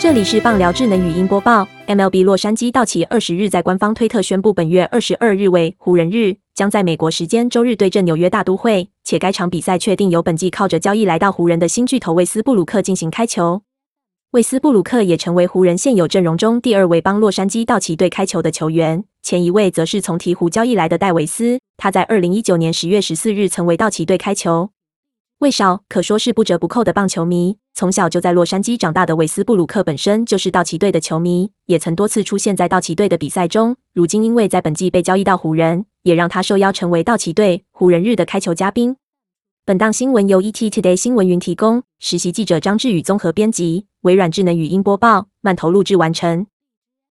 这里是棒聊智能语音播报。MLB 洛杉矶道奇二十日在官方推特宣布，本月二十二日为湖人日，将在美国时间周日对阵纽约大都会，且该场比赛确定由本季靠着交易来到湖人的新巨头魏斯布鲁克进行开球。魏斯布鲁克也成为湖人现有阵容中第二位帮洛杉矶道奇队开球的球员，前一位则是从鹈鹕交易来的戴维斯，他在二零一九年十月十四日曾为道奇队开球。魏少可说是不折不扣的棒球迷，从小就在洛杉矶长大的韦斯布鲁克本身就是道奇队的球迷，也曾多次出现在道奇队的比赛中。如今因为在本季被交易到湖人，也让他受邀成为道奇队湖人日的开球嘉宾。本档新闻由 ET Today 新闻云提供，实习记者张志宇综合编辑，微软智能语音播报，慢投录制完成。